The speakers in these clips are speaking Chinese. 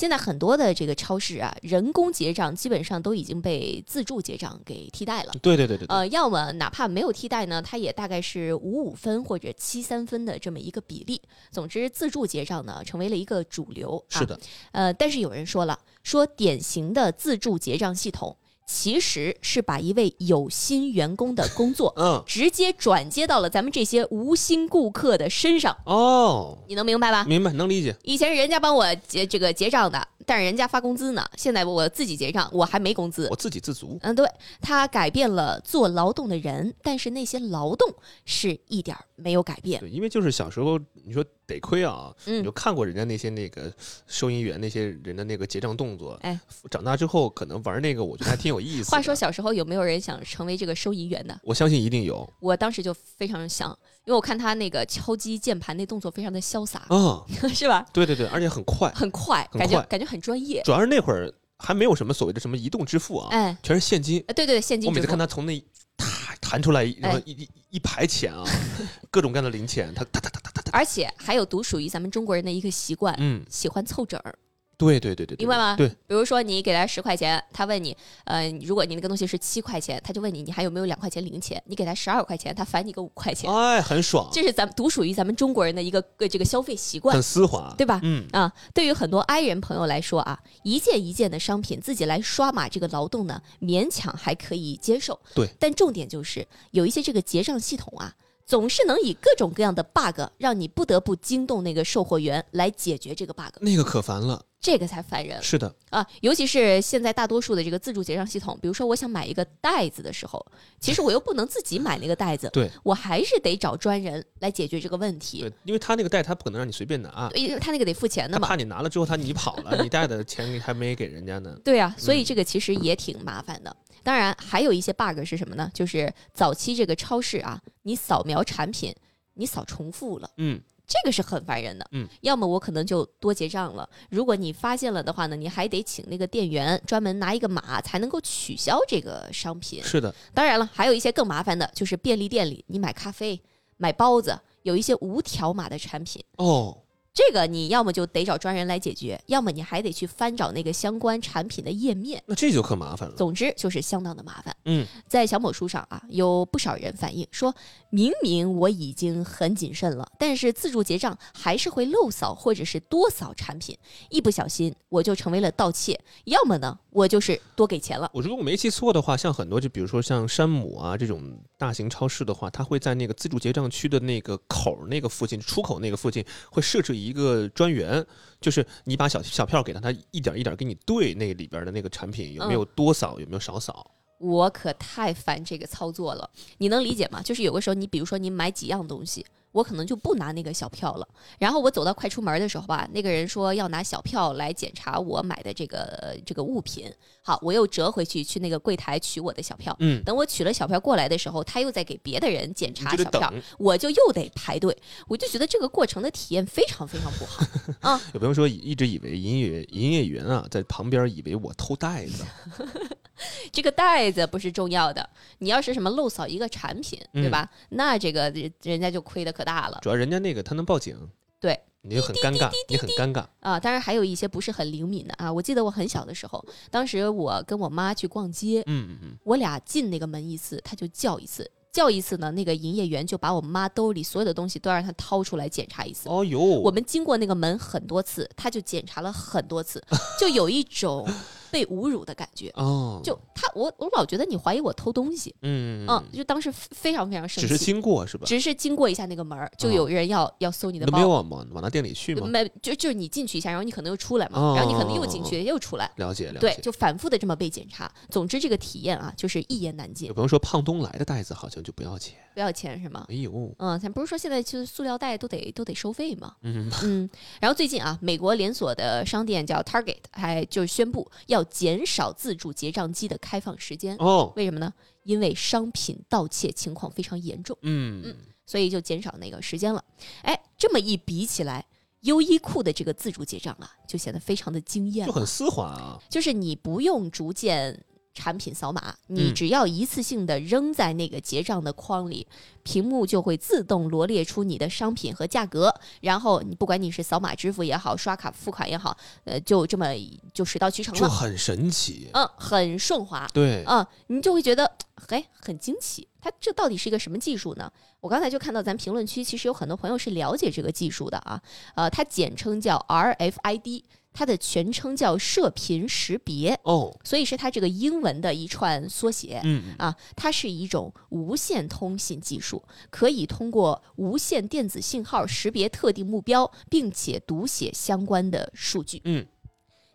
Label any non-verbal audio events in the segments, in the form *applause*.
现在很多的这个超市啊，人工结账基本上都已经被自助结账给替代了。对对对对，呃，要么哪怕没有替代呢，它也大概是五五分或者七三分的这么一个比例。总之，自助结账呢成为了一个主流。是的，呃，但是有人说了，说典型的自助结账系统。其实是把一位有心员工的工作，嗯，直接转接到了咱们这些无心顾客的身上。哦，你能明白吧？明白，能理解。以前人家帮我结这个结账的，但是人家发工资呢。现在我自己结账，我还没工资，我自给自足。嗯，对，他改变了做劳动的人，但是那些劳动是一点没有改变。对，因为就是小时候你说。得亏啊，你就看过人家那些那个收银员那些人的那个结账动作。哎，长大之后可能玩那个，我觉得还挺有意思。话说小时候有没有人想成为这个收银员的？我相信一定有。我当时就非常想，因为我看他那个敲击键盘那动作非常的潇洒嗯，*laughs* 是吧？对对对，而且很快，很快，感觉感觉很专业。主要是那会儿还没有什么所谓的什么移动支付啊，哎，全是现金。对对，现金。我每次看他从那。弹弹出来，然后一一一排钱啊，*laughs* 各种各样的零钱，他哒哒哒哒哒哒。而且还有独属于咱们中国人的一个习惯，嗯，喜欢凑整儿。对对对对，明白吗？对，比如说你给他十块钱，他问你，呃，如果你那个东西是七块钱，他就问你，你还有没有两块钱零钱？你给他十二块钱，他返你个五块钱，哎，很爽。这是咱们独属于咱们中国人的一个个这个消费习惯，很丝滑，对吧？嗯啊，对于很多 i 人朋友来说啊，一件一件的商品自己来刷码这个劳动呢，勉强还可以接受。对，但重点就是有一些这个结账系统啊。总是能以各种各样的 bug 让你不得不惊动那个售货员来解决这个 bug，那个可烦了，这个才烦人。是的啊，尤其是现在大多数的这个自助结账系统，比如说我想买一个袋子的时候，其实我又不能自己买那个袋子，*laughs* 对我还是得找专人来解决这个问题。对，因为他那个袋他不可能让你随便拿，因为他那个得付钱的嘛，怕你拿了之后他你跑了，你带的钱还没给人家呢。*laughs* 对啊，所以这个其实也挺麻烦的。当然，还有一些 bug 是什么呢？就是早期这个超市啊，你扫描产品。你扫重复了，嗯，这个是很烦人的，嗯，要么我可能就多结账了。如果你发现了的话呢，你还得请那个店员专门拿一个码才能够取消这个商品。是的，当然了，还有一些更麻烦的，就是便利店里你买咖啡、买包子，有一些无条码的产品哦。这个你要么就得找专人来解决，要么你还得去翻找那个相关产品的页面，那这就可麻烦了。总之就是相当的麻烦。嗯，在小某书上啊，有不少人反映说，明明我已经很谨慎了，但是自助结账还是会漏扫或者是多扫产品，一不小心我就成为了盗窃，要么呢我就是多给钱了。我如果我没记错的话，像很多就比如说像山姆啊这种大型超市的话，它会在那个自助结账区的那个口那个附近出口那个附近会设置。一个专员，就是你把小小票给他，他一点一点给你对那里边的那个产品有没有多扫，有没有少扫。我可太烦这个操作了，你能理解吗？就是有的时候，你比如说你买几样东西。我可能就不拿那个小票了，然后我走到快出门的时候吧，那个人说要拿小票来检查我买的这个这个物品。好，我又折回去去那个柜台取我的小票。嗯，等我取了小票过来的时候，他又在给别的人检查小票，我就又得排队。我就觉得这个过程的体验非常非常不好啊。*laughs* 有朋友说一直以为营业营业员啊在旁边以为我偷袋子。*laughs* *laughs* 这个袋子不是重要的，你要是什么漏扫一个产品，对吧？那这个人家就亏的可大了。主要人家那个他能报警，对，你就很尴尬，你很尴尬啊。当然还有一些不是很灵敏的啊。我记得我很小的时候，当时我跟我妈去逛街，嗯嗯嗯，我俩进那个门一次，他就叫一次，叫一次呢，那个营业员就把我妈兜里所有的东西都让他掏出来检查一次。哦哟，我们经过那个门很多次，他就检查了很多次，就有一种。被侮辱的感觉。哦，就他，我我老觉得你怀疑我偷东西，嗯嗯，就当时非常非常生气。只是经过是吧？只是经过一下那个门儿，就有人要、要搜你的包没有包。往往往那店里去吗？没，就就是你进去一下，然后你可能又出来嘛，哦然后你可能又进去又出来，了解了解。对，就反复的这么被检查。总之这个体验啊，就是一言难尽有，朋友说胖东来的袋子好像就不要钱。不要钱是吗？没有，嗯，咱不是说现在就是塑料袋都得都得收费吗？嗯嗯，然后最近啊，美国连锁的商店叫 Target，还就是宣布要减少自助结账机的开放时间。哦，为什么呢？因为商品盗窃情况非常严重，嗯嗯，所以就减少那个时间了。哎，这么一比起来，优衣库的这个自助结账啊，就显得非常的惊艳了。就很丝滑啊。就是你不用逐渐产品扫码，你嗯只要一次性的扔在那个结账的框里，屏幕就会自动罗列出你的商品和价格，然后你不管你是扫码支付也好，刷卡付款也好，呃，就这么就水到渠成了，就很神奇。嗯，很顺滑。对，嗯，你就会觉得，嘿，很惊奇。它这到底是一个什么技术呢？我刚才就看到咱评论区其实有很多朋友是了解这个技术的啊，呃，它简称叫 RFID，它的全称叫射频识别。哦，所以是它这个英文的一串缩写。嗯，啊，它是一种无线通信技术，可以通过无线电子信号识别特定目标，并且读写相关的数据。嗯，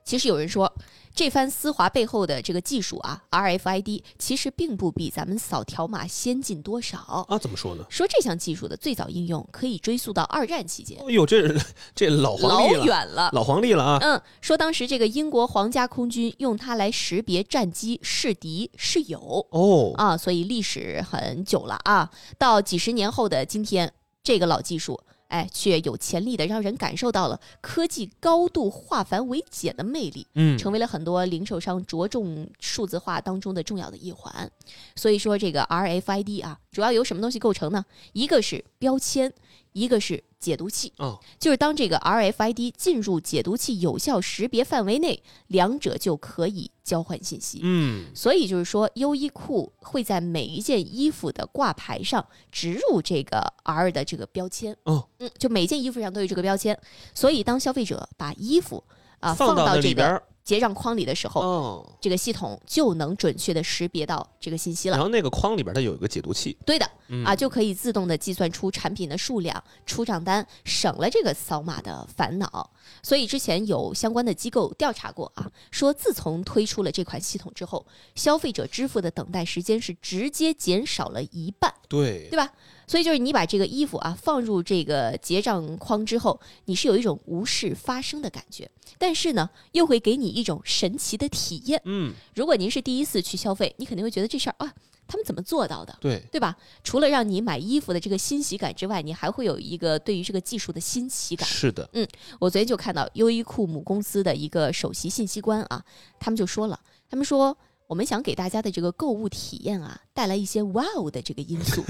其实有人说，这番丝滑背后的这个技术啊，RFID 其实并不比咱们扫条码先进多少。啊，怎么说呢？说这项技术的最早应用可以追溯到二战期间，哎呦，这 *laughs* 这老老黄历了，远了。老黄历了啊！嗯，说当时这个英国皇家空军用它来识别战机是敌是友哦，啊，所以历史很久了啊。到几十年后的今天，这个老技术，哎，却有潜力的让人感受到了科技高度化繁为简的魅力。嗯，成为了很多零售商着重数字化当中的重要的一环。所以说，这个 RFID 啊，主要由什么东西构成呢？一个是标签，一个是解读器。哦，就是当这个 RFID 进入解读器有效识别范围内，两者就可以交换信息。嗯，所以就是说，优衣库会在每一件衣服的挂牌上植入这个 R 的这个标签。哦，嗯，就每件衣服上都有这个标签。所以当消费者把衣服啊、放到这边儿结账框里的时候，哦，这个系统就能准确的识别到这个信息了。然后那个框里边它有一个解读器，对的，嗯啊，就可以自动的计算出产品的数量、出账单，省了这个扫码的烦恼。所以之前有相关的机构调查过啊，说自从推出了这款系统之后，消费者支付的等待时间是直接减少了一半，对对吧？所以就是你把这个衣服啊放入这个结账框之后，你是有一种无事发生的感觉，但是呢，又会给你一种神奇的体验。嗯，如果您是第一次去消费，你肯定会觉得这事儿啊，他们怎么做到的？对，对吧？除了让你买衣服的这个欣喜感之外，你还会有一个对于这个技术的新奇感。是的，嗯我昨天就看到优衣库母公司的一个首席信息官啊，他们就说了，他们说我们想给大家的这个购物体验啊，带来一些 wow 的这个因素。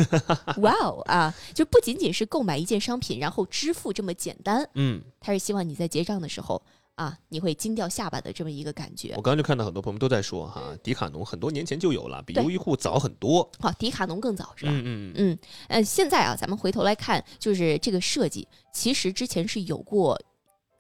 wow 啊，就不仅仅是购买一件商品然后支付这么简单，嗯，他是希望你在结账的时候啊，你会惊掉下巴的这么一个感觉我。刚刚就看到很多朋友都在说哈，迪卡侬很多年前就有了，比优衣库早很多，好，迪卡侬更早是吧？嗯嗯嗯，嗯，呃，现在啊，咱们回头来看，就是这个设计，其实之前是有过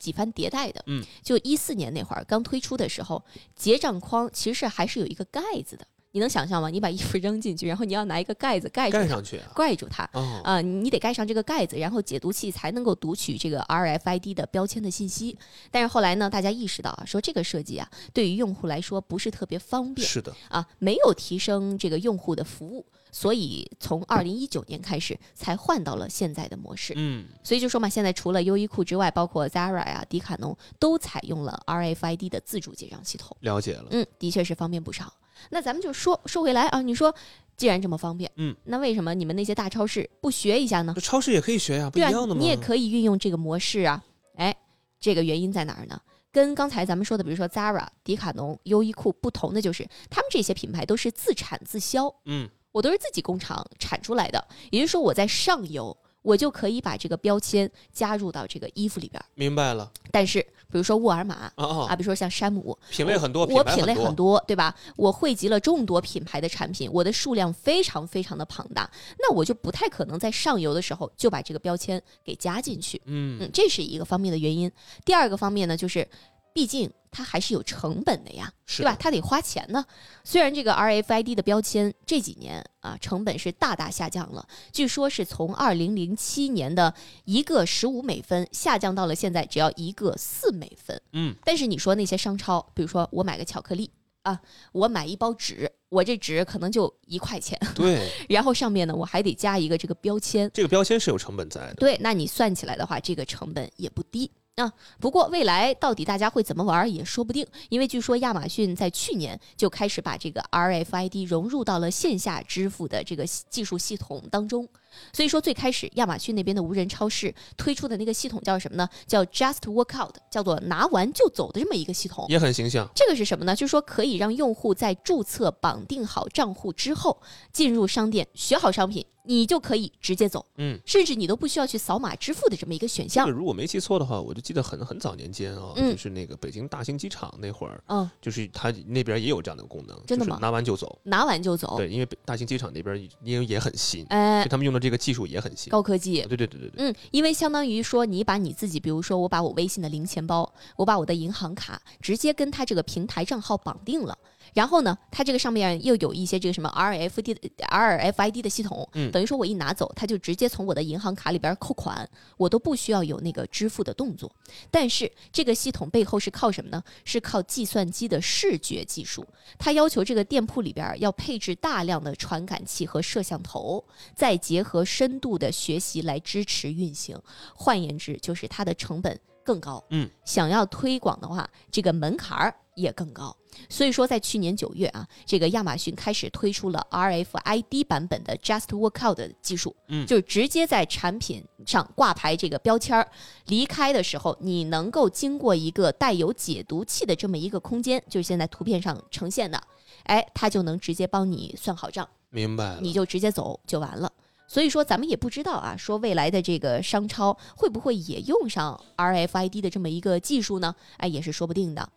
几番迭代的。嗯，就一四年那会儿刚推出的时候，结账框其实还是有一个盖子的。你能想象吗？你把衣服扔进去，然后你要拿一个盖子盖盖上去啊，盖住它。哦，啊、你得盖上这个盖子，然后解读器才能够读取这个 RFID 的标签的信息。但是后来呢，大家意识到啊，说这个设计啊，对于用户来说不是特别方便。是的，啊，没有提升这个用户的服务，所以从二零一九年开始才换到了现在的模式。嗯，所以就说嘛，现在除了优衣库之外，包括 Zara 呀、迪卡侬都采用了 RFID 的自主结账系统。了解了，嗯，的确是方便不少。那咱们就说说回来啊，你说既然这么方便，嗯，那为什么你们那些大超市不学一下呢？超市也可以学呀，不一样的，吗？你也可以运用这个模式啊。哎，这个原因在哪儿呢？跟刚才咱们说的，比如说 Zara、迪卡侬、优衣库不同的就是，他们这些品牌都是自产自销，嗯，我都是自己工厂产出来的，也就是说我在上游。我就可以把这个标签加入到这个衣服里边儿，明白了，但是比如说沃尔玛啊，，比如说像山姆，品类很多，我品类很，多，对吧？我汇集了众多品牌的产品，我的数量非常非常的庞大，那我就不太可能在上游的时候就把这个标签给加进去。嗯嗯，这是一个方面的原因。第二个方面呢，就是毕竟它还是有成本的呀，是对吧？？它得花钱呢。虽然这个 RFID 的标签这几年啊成本是大大下降了，据说是从二零零七年的一个十五美分下降到了现在只要一个四美分。嗯，但是你说那些商超，比如说我买个巧克力啊，我买一包纸，我这纸可能就一块钱，对，*laughs* 然后上面呢我还得加一个这个标签。这个标签是有成本在的。对，那你算起来的话，这个成本也不低。啊，不过未来到底大家会怎么玩儿也说不定，因为据说亚马逊在去年就开始把这个 RFID 融入到了线下支付的这个技术系统当中。所以说最开始亚马逊那边的无人超市推出的那个系统叫什么呢？叫 Just Work Out，叫做拿完就走的这么一个系统。也很形象。这个是什么呢？就是说可以让用户在注册绑定好账户之后，进入商店选好商品，你就可以直接走，嗯，甚至你都不需要去扫码支付的这么一个选项这个。如果没记错的话，我就记得很很早年间啊，嗯就是那个北京大兴机场那会儿，嗯，就是它那边也有这样的功能，真的吗拿完就走。拿完就走。对，因为大兴机场那边因为也很新，哎就，他们用的这个技术也很新。高科技。对对对对对，嗯，因为相当于说，你把你自己，比如说我把我微信的零钱包，我把我的银行卡直接跟它这个平台账号绑定了，然后呢，它这个上面又有一些这个什么 RFD 的 RFID 的系统，嗯等于说我一拿走，它就直接从我的银行卡里边扣款，我都不需要有那个支付的动作。但是这个系统背后是靠什么呢？是靠计算机的视觉技术，它要求这个店铺里边要配置大量的传感器和摄像头，再结合深度的学习来支持运行。换言之，就是它的成本更高。嗯，想要推广的话，这个门槛儿也更高。所以说，在去年九月啊，这个亚马逊开始推出了 RFID 版本的 Just Work Out 的技术，嗯就是直接在产品上挂牌这个标签儿，离开的时候，你能够经过一个带有解读器的这么一个空间，就是现在图片上呈现的，哎，它就能直接帮你算好账。明白了。你就直接走就完了。所以说，咱们也不知道啊，说未来的这个商超会不会也用上 RFID 的这么一个技术呢？哎，也是说不定的。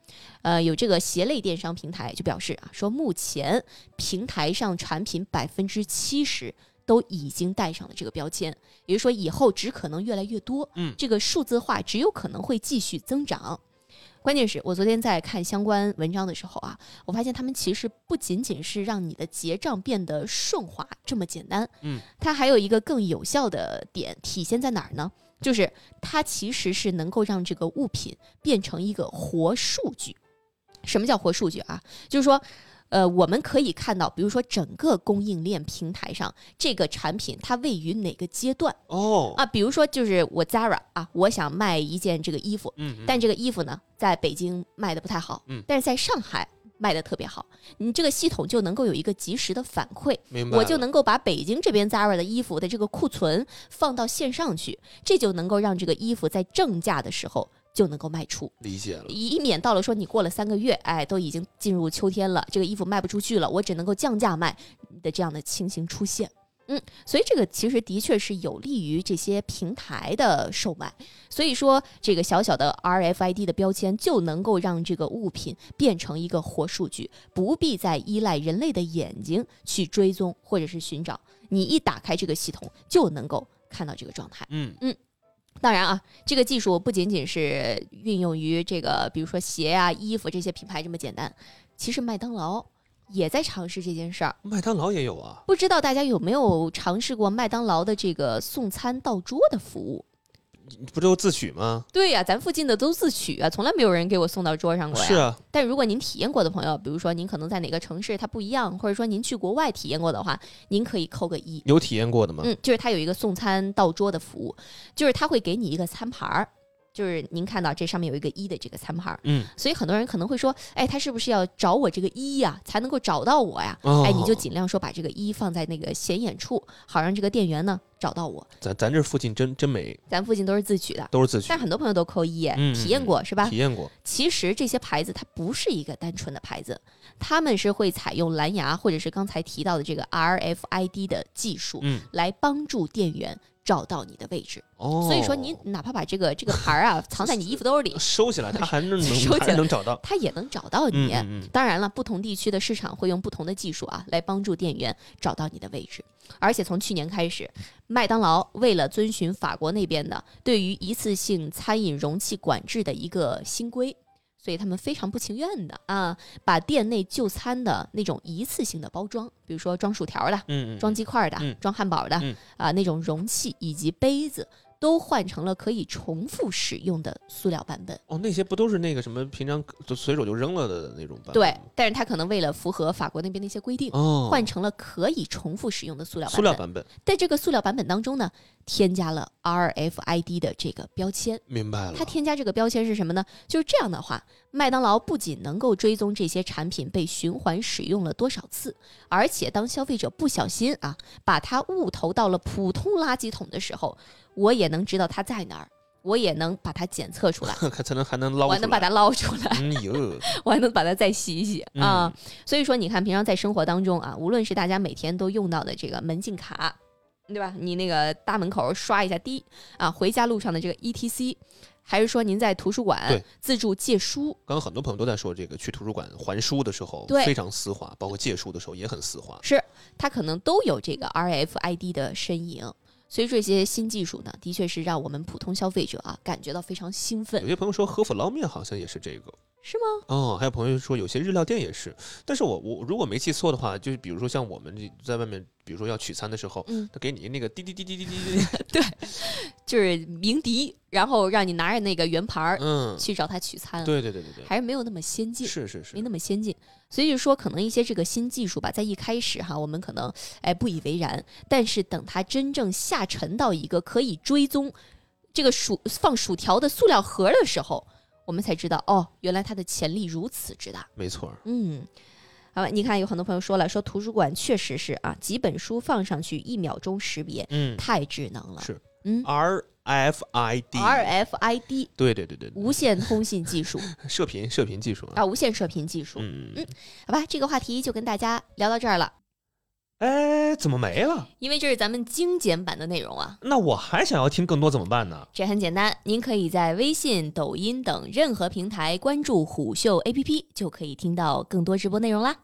呃，有这个鞋类电商平台就表示啊，说目前平台上产品百分之七十都已经带上了这个标签，也就是说以后只可能越来越多。嗯这个数字化只有可能会继续增长。关键是我昨天在看相关文章的时候啊，我发现他们其实不仅仅是让你的结账变得顺滑这么简单，嗯，它还有一个更有效的点体现在哪儿呢？就是它其实是能够让这个物品变成一个活数据。什么叫活数据啊？就是说。呃，我们可以看到，比如说整个供应链平台上，这个产品它位于哪个阶段哦，啊？比如说，就是我 Zara 啊，我想卖一件这个衣服，嗯，嗯但这个衣服呢，在北京卖的不太好，嗯但是在上海卖的特别好。你这个系统就能够有一个及时的反馈，明白。我就能够把北京这边 Zara 的衣服的这个库存放到线上去，这就能够让这个衣服在正价的时候就能够卖出，理解了。以免到了说你过了三个月，哎，都已经进入秋天了，这个衣服卖不出去了，我只能够降价卖的这样的情形出现。嗯，所以这个其实的确是有利于这些平台的售卖。所以说，这个小小的 RFID 的标签就能够让这个物品变成一个活数据，不必再依赖人类的眼睛去追踪或者是寻找。你一打开这个系统，就能够看到这个状态。嗯，当然啊，这个技术不仅仅是运用于这个，比如说鞋啊、衣服这些品牌这么简单，其实麦当劳也在尝试这件事儿。麦当劳也有啊。不知道大家有没有尝试过麦当劳的这个送餐到桌的服务？不都自取吗？对呀、咱附近的都自取啊，从来没有人给我送到桌上过呀。是啊，但如果您体验过的朋友，比如说您可能在哪个城市它不一样，或者说您去国外体验过的话，您可以扣个一。有体验过的吗？嗯，就是它有一个送餐到桌的服务，就是它会给你一个餐盘儿，就是您看到这上面有一个一的这个餐盘儿，嗯，所以很多人可能会说，哎，他是不是要找我这个一呀、才能够找到我呀？哦哎，你就尽量说把这个一放在那个显眼处，好让这个店员呢找到我。咱咱这附近真真没，咱附近都是自取的，都是自取但，很多朋友都扣一，体验过是吧体？验过。其实这些牌子它不是一个单纯的牌子，他们是会采用蓝牙或者是刚才提到的这个 RFID 的技术，嗯，来帮助店员找到你的位置。哦，所以说，你哪怕把这个这个牌儿啊 *laughs* 藏在你衣服兜里，*laughs* 收起来，它还能收起来能找到。它也能找到你。嗯嗯嗯，当然了，不同地区的市场会用不同的技术啊，来帮助店员找到你的位置。而且从去年开始，麦当劳为了遵循法国那边的对于一次性餐饮容器管制的一个新规，所以他们非常不情愿的啊，把店内就餐的那种一次性的包装，比如说装薯条的、嗯嗯，装鸡块的、嗯。装汉堡的嗯。啊那种容器以及杯子，都换成了可以重复使用的塑料版本。哦，那些不都是那个什么平常就随手就扔了的那种版本？对，但是它可能为了符合法国那边的一些规定，哦，换成了可以重复使用的塑料版本。塑料版本，在这个塑料版本当中呢，添加了 RFID 的这个标签。明白了。它添加这个标签是什么呢？就是这样的话，麦当劳不仅能够追踪这些产品被循环使用了多少次，而且当消费者不小心啊把它误投到了普通垃圾桶的时候，我也能知道它在哪儿，我也能把它检测出来，*laughs* 看才能还能捞出来，我还能把它捞出来。嗯哟，*laughs* 我还能把它再洗一洗嗯啊。所以说，你看平常在生活当中啊，无论是大家每天都用到的这个门禁卡，对吧？你那个大门口刷一下滴啊，回家路上的这个 ETC，还是说您在图书馆自助借书，刚刚很多朋友都在说这个去图书馆还书的时候非常丝滑，包括借书的时候也很丝滑。是它可能都有这个 RFID 的身影。所以这些新技术呢，的确是让我们普通消费者啊感觉到非常兴奋有，些朋友说河府捞面好像也是这个。是吗？哦，还有朋友说有些日料店也是，但是我我如果没记错的话，就是比如说像我们这在外面，比如说要取餐的时候，嗯，他给你那个滴滴滴滴滴滴滴，*laughs* 对就是鸣笛，然后让你拿着那个圆盘儿嗯，去找他取餐，对对对对对，还是没有那么先进。是是是。没，那么先进，所以就说可能一些这个新技术吧，在一开始哈，我们可能哎不以为然，但是等它真正下沉到一个可以追踪这个薯放薯条的塑料盒的时候，我们才知道哦，原来它的潜力如此之大。没错儿。嗯，好吧，你看有很多朋友说了，说图书馆确实是啊，几本书放上去一秒钟识别，嗯，太智能了。是嗯 RFID，，RFID 对对对对，对无线通信技术 *laughs* 射频射频技术啊。啊，无线射频技术。嗯，嗯好吧，这个话题就跟大家聊到这儿了。哎，怎么没了？因为这是咱们精简版的内容啊。那我还想要听更多怎么办呢？这很简单，您可以在微信、抖音等任何平台关注虎嗅 APP，就可以听到更多直播内容啦。